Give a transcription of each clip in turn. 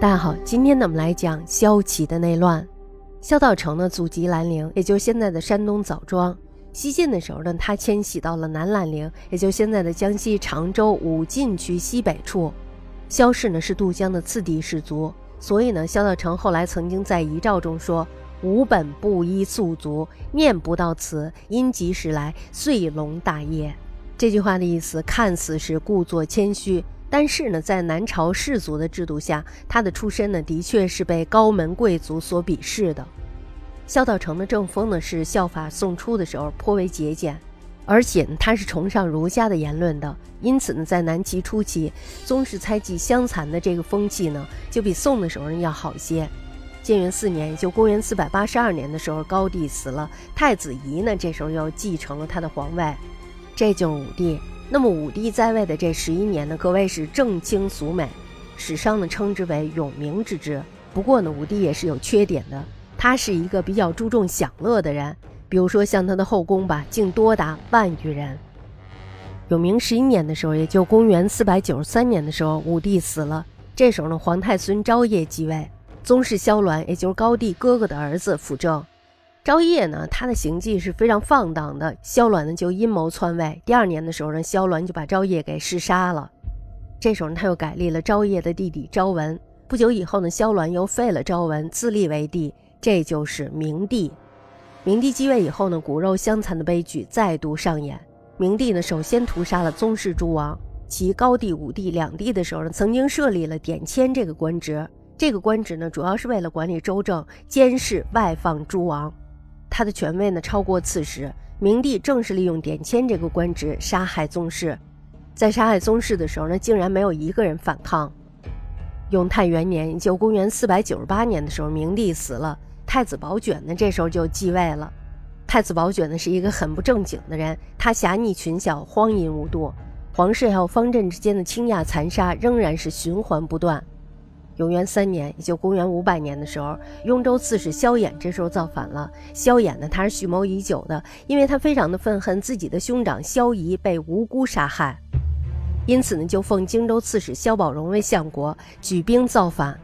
大家好，今天呢我们来讲萧齐的内乱。萧道成呢祖籍兰陵，也就是现在的山东枣庄。西晋的时候呢，他迁徙到了南兰陵，也就是现在的江西常州武进区西北处。萧氏呢是渡江的次第氏族，所以呢萧道成后来曾经在遗诏中说：“吾本布衣素族，念不到此，因及时来，遂隆大业。”这句话的意思看似是故作谦虚。但是呢，在南朝士族的制度下，他的出身呢，的确是被高门贵族所鄙视的。萧道成的政风呢，是效法宋初的时候颇为节俭，而且，他是崇尚儒家的言论的。因此呢，在南齐初期，宗室猜忌相残的这个风气呢，就比宋的时候要好些。建元四年，就公元四百八十二年的时候，高帝死了，太子仪呢，这时候又继承了他的皇位，这就是武帝。那么武帝在位的这十一年呢，可谓是正清俗美，史上呢称之为永明之治。不过呢，武帝也是有缺点的，他是一个比较注重享乐的人。比如说像他的后宫吧，竟多达万余人。永明十一年的时候，也就公元四百九十三年的时候，武帝死了。这时候呢，皇太孙昭烨继位，宗室萧鸾，也就是高帝哥哥的儿子辅政。昭烨呢，他的行迹是非常放荡的。萧鸾呢，就阴谋篡位。第二年的时候呢，萧鸾就把昭烨给弑杀了。这时候呢，他又改立了昭烨的弟弟昭文。不久以后呢，萧鸾又废了昭文，自立为帝，这就是明帝。明帝继位以后呢，骨肉相残的悲剧再度上演。明帝呢，首先屠杀了宗室诸王。其高帝、武帝两帝的时候呢，曾经设立了典签这个官职。这个官职呢，主要是为了管理州政、监视外放诸王。他的权位呢超过刺史，明帝正是利用典签这个官职杀害宗室，在杀害宗室的时候呢，竟然没有一个人反抗。永泰元年，就公元四百九十八年的时候，明帝死了，太子宝卷呢这时候就继位了。太子宝卷呢是一个很不正经的人，他狭逆群小，荒淫无度，皇室还有方阵之间的倾轧残杀仍然是循环不断。永元三年，也就公元五百年的时候，雍州刺史萧衍这时候造反了。萧衍呢，他是蓄谋已久的，因为他非常的愤恨自己的兄长萧仪被无辜杀害，因此呢，就奉荆州刺史萧宝荣为相国，举兵造反。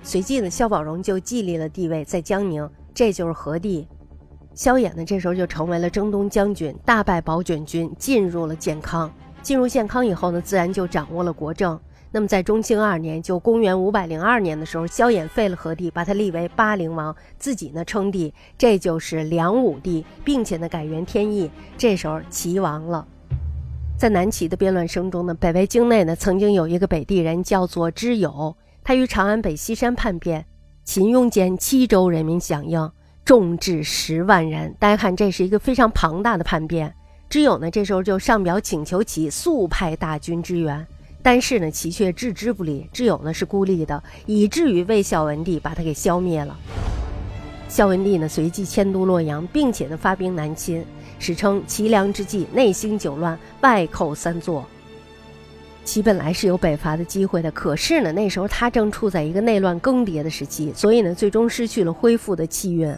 随即呢，萧宝荣就继立了帝位，在江宁，这就是何帝。萧衍呢，这时候就成为了征东将军，大败宝卷军，进入了建康。进入建康以后呢，自然就掌握了国政。那么，在中兴二年，就公元五百零二年的时候，萧衍废了何帝，把他立为巴陵王，自己呢称帝，这就是梁武帝，并且呢改元天意。这时候齐王了。在南齐的变乱声中呢，北魏境内呢曾经有一个北地人叫做知友，他于长安北西山叛变，秦雍间七州人民响应，众至十万人。大家看，这是一个非常庞大的叛变。知友呢这时候就上表请求齐速派大军支援。但是呢，齐却置之不理。挚友呢是孤立的，以至于魏孝文帝把他给消灭了。孝文帝呢随即迁都洛阳，并且呢发兵南侵，史称齐梁之际，内兴九乱，外寇三座。齐本来是有北伐的机会的，可是呢那时候他正处在一个内乱更迭的时期，所以呢最终失去了恢复的气运。